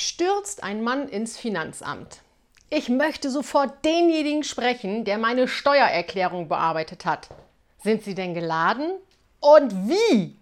Stürzt ein Mann ins Finanzamt. Ich möchte sofort denjenigen sprechen, der meine Steuererklärung bearbeitet hat. Sind Sie denn geladen? Und wie?